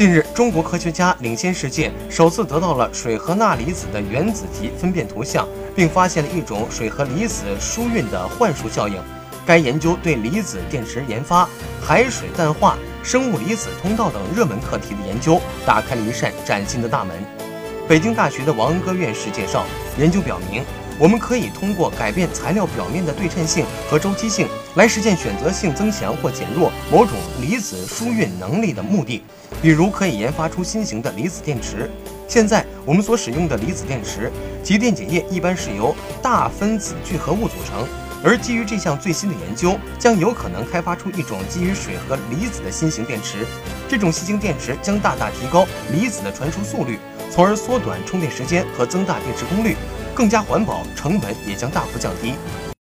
近日，中国科学家领先世界，首次得到了水和钠离子的原子级分辨图像，并发现了一种水和离子疏运的幻术效应。该研究对离子电池研发、海水淡化、生物离子通道等热门课题的研究，打开了一扇崭新的大门。北京大学的王恩歌院士介绍，研究表明。我们可以通过改变材料表面的对称性和周期性，来实现选择性增强或减弱某种离子疏运能力的目的。比如，可以研发出新型的离子电池。现在我们所使用的离子电池其电解液一般是由大分子聚合物组成，而基于这项最新的研究，将有可能开发出一种基于水和离子的新型电池。这种新型电池将大大提高离子的传输速率，从而缩短充电时间和增大电池功率。更加环保，成本也将大幅降低。